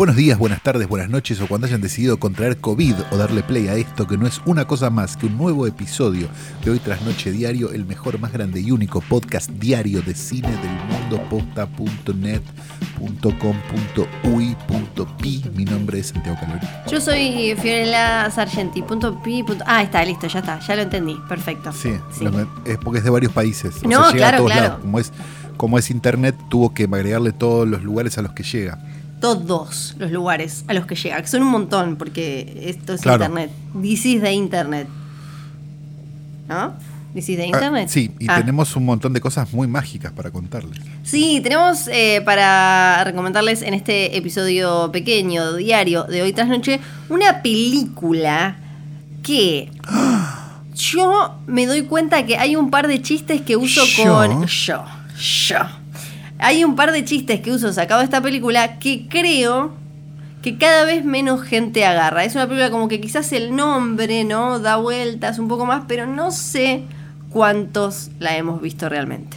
Buenos días, buenas tardes, buenas noches o cuando hayan decidido contraer COVID o darle play a esto que no es una cosa más que un nuevo episodio de Hoy tras Noche Diario, el mejor, más grande y único podcast diario de cine del mundo, posta.net.com.uy.pi. Mi nombre es Santiago Calori. Yo soy Fiorella Sargenti. Punto pi, punto- Ah, está, listo, ya está, ya lo entendí. Perfecto. Sí, Sí. es porque es de varios países. O No, sea, llega a claro, todos claro. lados. Como es, como es internet, tuvo que agregarle todos los lugares a los que llega. Todos los lugares a los que llega, que son un montón, porque esto es Claro. internet. This is de internet. ¿No? This is de internet. Ah, sí, y Ah. tenemos un montón de cosas muy mágicas para contarles. Sí, tenemos eh, para recomendarles en este episodio pequeño, diario, de hoy tras noche, una película que yo me doy cuenta que hay un par de chistes que uso Yo. con yo, yo. Hay un par de chistes que uso sacado de esta película que creo que cada vez menos gente agarra. Es una película como que quizás el nombre, ¿no? Da vueltas un poco más, pero no sé cuántos la hemos visto realmente.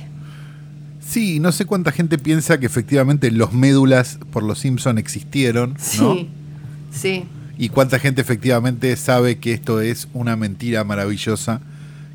Sí, no sé cuánta gente piensa que efectivamente los médulas por los Simpson existieron, ¿no? Sí, sí. Y cuánta gente efectivamente sabe que esto es una mentira maravillosa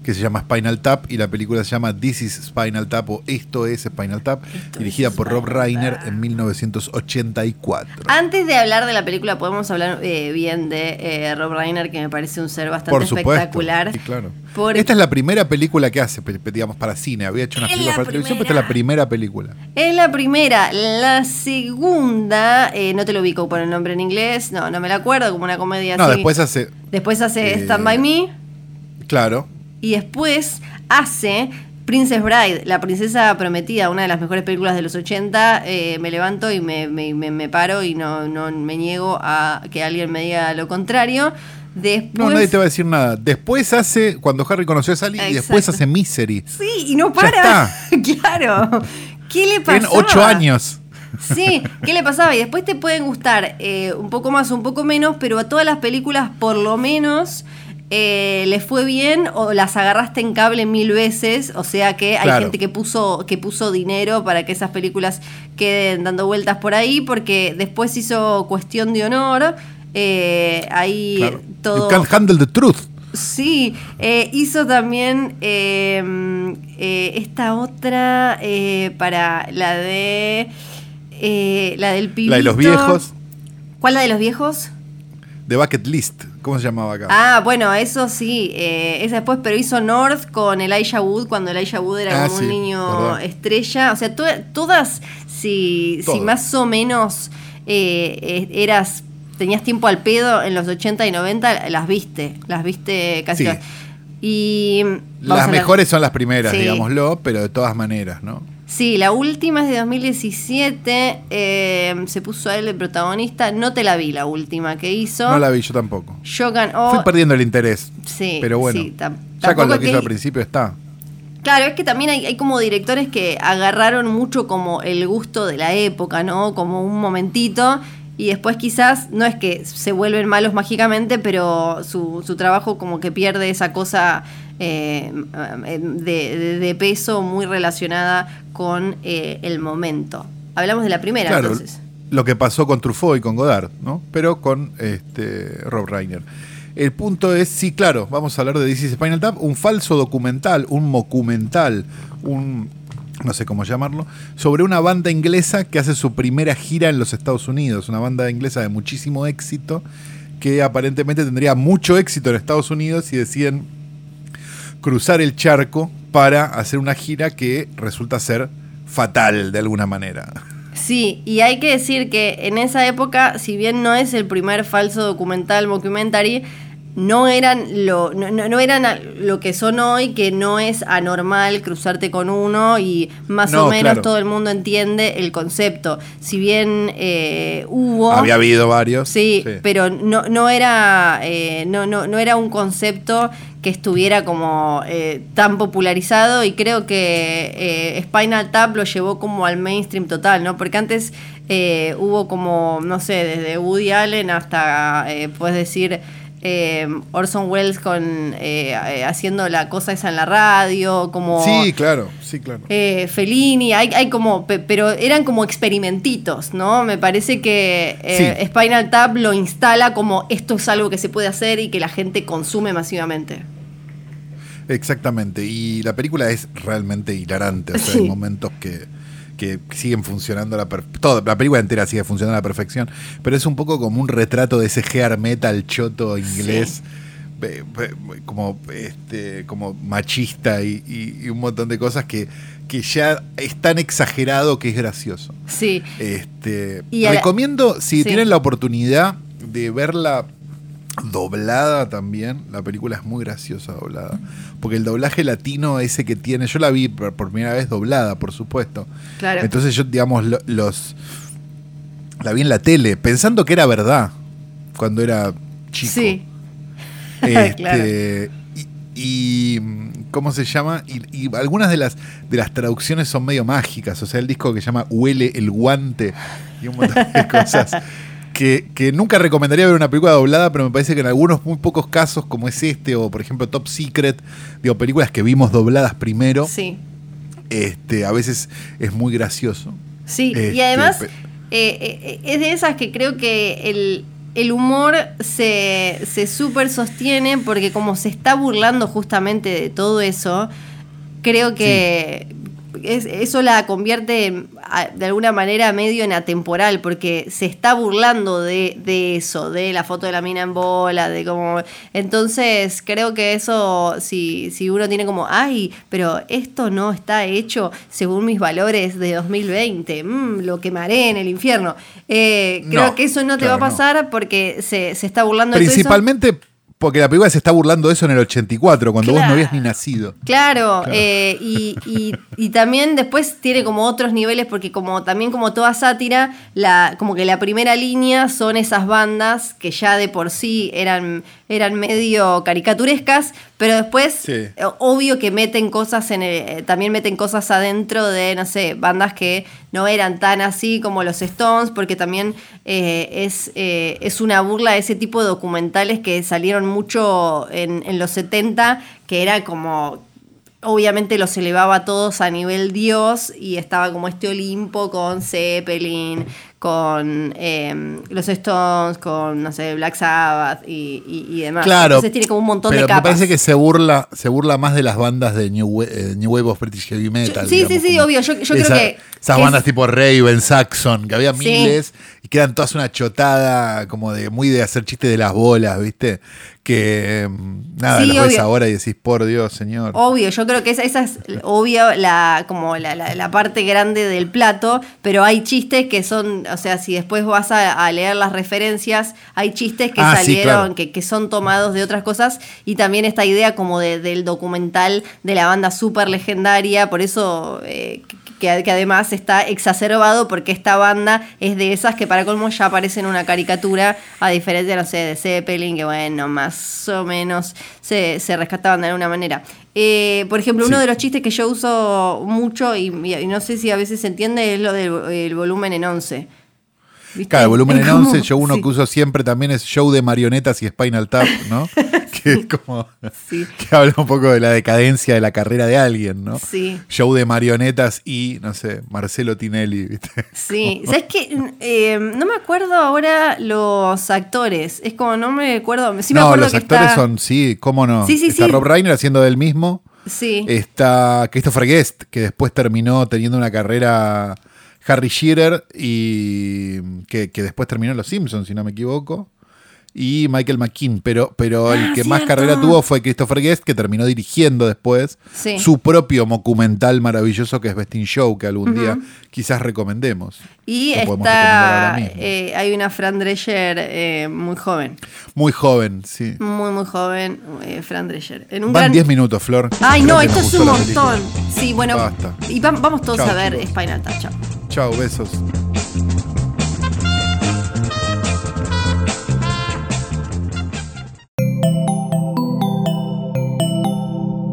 que se llama Spinal Tap y la película se llama This is Spinal Tap o Esto es Spinal Tap, Esto dirigida por Rob Reiner en 1984. Antes de hablar de la película, podemos hablar eh, bien de eh, Rob Reiner, que me parece un ser bastante Por supuesto. espectacular. Sí, claro. Porque- Esta es la primera película que hace, digamos, para cine. Había hecho una Es película la para televisión, pero esta es la primera película. Es la primera. La segunda, eh, no te lo ubico por el nombre en inglés, no, no me la acuerdo, como una comedia No, así. después hace. Después hace Stand By Me Claro. Y después hace Princess Bride, la princesa prometida, una de las mejores películas de los 80. eh, me levanto y me, me- me- me paro y no, no me niego a que alguien me diga lo contrario. Después, No, nadie te va a decir nada. Después hace. Cuando Harry conoció a Sally, y después hace Misery. Sí, y no para. claro. ¿Qué le pasaba? En ocho años. Sí, ¿qué le pasaba? Y después te pueden gustar eh, un poco más un poco menos, pero a todas las películas por lo menos eh, les fue bien o las agarraste en cable mil veces. O sea que hay Claro. gente que puso, que puso dinero para que esas películas queden dando vueltas por ahí, porque después hizo Cuestión de Honor. eh, ahí Claro. todo. You can't handle the truth. Sí, eh, hizo también eh, eh, esta otra para la de la del pibito. La de los viejos. ¿Cuál la de los viejos? The Bucket List. ¿Cómo se llamaba acá? Ah, bueno, eso sí, eh, esa después, pero hizo North con Elijah Wood cuando Elijah Wood era Ah, como sí, un niño verdad. estrella. O sea, to- todas, si, si más o menos eh, eh, eras, tenías tiempo al pedo en los 80 y 90, las viste, las viste casi Sí. todas. Y Las mejores son las primeras, Sí. digámoslo, pero de todas maneras, ¿no? Sí, la última es de 2017. eh, se puso a él el protagonista. No te la vi la última que hizo. No la vi yo tampoco. Shogun O. Fui perdiendo el interés. Sí, pero bueno, sí, ya con lo que que- hizo al principio está. Claro, es que también hay, hay como directores que agarraron mucho como el gusto de la época, ¿no? Como un momentito. Y después quizás, no es que se vuelven malos mágicamente, pero su, su trabajo como que pierde esa cosa eh, de, de- de peso muy relacionada con eh, el momento. Hablamos de la primera, Claro, entonces. lo que pasó con Truffaut y con Godard, ¿no? Pero con este Rob Reiner. El punto es, sí, claro, vamos a hablar de is Spinal Tap, un falso documental, un mocumental, un no sé cómo llamarlo, sobre una banda inglesa que hace su primera gira en los Estados Unidos, una banda inglesa de muchísimo éxito que aparentemente tendría mucho éxito en Estados Unidos y deciden cruzar el charco para hacer una gira que resulta ser fatal de alguna manera. Sí, y hay que decir que en esa época, si bien no es el primer falso documental, mockumentary, no eran lo, no, no- eran lo que son hoy, que no es anormal cruzarte con uno y más No, o menos claro. todo el mundo entiende el concepto. Si bien eh, hubo... Había habido varios. Sí, pero no, no era eh, no, no, no era un concepto que estuviera como eh, tan popularizado y creo que eh, Spinal Tap lo llevó como al mainstream total, ¿no? Porque antes eh, hubo como, no sé, desde Woody Allen hasta, eh, puedes decir, eh, Orson Welles con eh, eh, haciendo la cosa esa en la radio, como... Sí, claro, sí, claro. Eh, Fellini, hay, hay como, pe- pero eran como experimentitos, ¿no? Me parece que Sí. Spinal Tap lo instala como esto es algo que se puede hacer y que la gente consume masivamente. Exactamente. Y la película es realmente hilarante. O sea, Sí. hay momentos que, que siguen funcionando a la per- toda La película entera sigue funcionando a la perfección. Pero es un poco como un retrato de ese hair metal choto inglés. ve- ve- Como, este, como machista y, y- y un montón de cosas que, que ya es tan exagerado que es gracioso. Sí, Este, Y a la- recomiendo, si Sí. tienen la oportunidad de verla doblada también, la película es muy graciosa doblada. Porque el doblaje latino ese que tiene, yo la vi por, primera vez doblada, por supuesto. claro. Entonces yo, digamos, lo- los... La vi en la tele, pensando que era verdad, cuando era chico. sí, Este, Claro. y, y, ¿cómo se llama? Y, y algunas de las de las traducciones son medio mágicas. O sea, el disco que se llama Huele el guante y un montón de cosas. Que, que nunca recomendaría ver una película doblada, pero me parece que en algunos muy pocos casos, como es este, o por ejemplo Top Secret, digo, películas que vimos dobladas primero, sí. este, a veces es muy gracioso. Sí, y Este, además pe- eh, eh, es de esas que creo que el, el humor se, se súper sostiene porque como se está burlando justamente de todo eso, creo que es- eso la convierte en, de alguna manera medio en atemporal porque se está burlando de, de eso, de la foto de la mina en bola, de cómo... Entonces creo que eso, si, si uno tiene como, ay, pero esto no está hecho según mis valores de 2020, mm, lo quemaré en el infierno. Eh, creo No, que eso no te claro, va a pasar porque se, se está burlando de todo eso. Porque la película se está burlando de eso en el 84, cuando vos no habías ni nacido. Claro, Claro. eh, y, y- y también después tiene como otros niveles, porque como también como toda sátira, la, como que la primera línea son esas bandas que ya de por sí eran, eran medio caricaturescas, pero después, Sí. eh, obvio que meten cosas en el- eh, también meten cosas adentro de, no sé, bandas que no eran tan así como los Stones, porque también eh, es, eh, es una burla de ese tipo de documentales que salieron mucho en, en los 70, que era como obviamente los elevaba a todos a nivel Dios y estaba como este Olimpo con Zeppelin, con eh, los Stones, con, no sé, Black Sabbath y, y- y demás. Claro. Entonces tiene como un montón pero de capas. me parece que se burla, se burla más de las bandas de New, eh, New Wave of British Heavy Metal. sí, sí, digamos, sí, obvio. Yo- yo creo que- Esas que bandas es- tipo Raven, Saxon, que había Sí. miles y que eran todas una chotada, como de muy de hacer chistes de las bolas, ¿viste? Que mm, nada, Sí, ves ahora y decís, por Dios, señor. Obvio, yo creo que esa, esa es obvio la, como la, la- la parte grande del plato, pero hay chistes que son, o sea, si después vas a, a leer las referencias, hay chistes que Ah, sí, salieron, claro. que, que son tomados de otras cosas, y también esta idea como de- del documental de la banda súper legendaria, por eso eh, que, que además está exacerbado porque esta banda es de esas que para colmo ya aparece en una caricatura, a diferencia, no sé, de Zeppelin, que bueno, más o menos se, se rescataban de alguna manera. Eh, por ejemplo, uno Sí. de los chistes que yo uso mucho, y, y no sé si a veces se entiende, es lo del el volumen en 11. ¿Viste? Claro, el volumen en como- 11, yo uno sí, que uso siempre también es show de marionetas y Spinal Tap, ¿no? que es como Sí. que habla un poco de la decadencia de la carrera de alguien, ¿no? Sí. Show de marionetas y, no sé, Marcelo Tinelli, ¿viste? Sí, ¿sabes qué? Eh, no me acuerdo ahora los actores. Es como, no me acuerdo. Sí me no, acuerdo los que actores está- son, sí, cómo no. Sí, sí, Está sí. Rob Reiner haciendo del mismo. Sí. Está Christopher Guest, que después terminó teniendo una carrera Harry Shearer y que, que después terminó Los Simpsons, si no me equivoco. Y Michael McKean, pero, pero el Ah, que más carrera tuvo fue Christopher Guest, que terminó dirigiendo después Sí. su propio documental maravilloso que es Best in Show, que algún día quizás recomendemos. Y está, eh, hay una Fran Drescher eh, muy joven, Muy joven, sí. muy, muy joven, eh, Fran Drescher. En un Van gran- 10 minutos, Flor. Ay, Creo no, esto es un montón. Sí, bueno, Basta. y vam- vamos todos Chau, a ver chicos. Spinal Tap. Chao. Chao, besos.